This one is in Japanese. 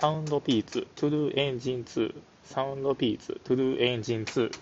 サウンドピーツ、トゥルーエンジン2、サウンドピーツ、トゥルーエンジン2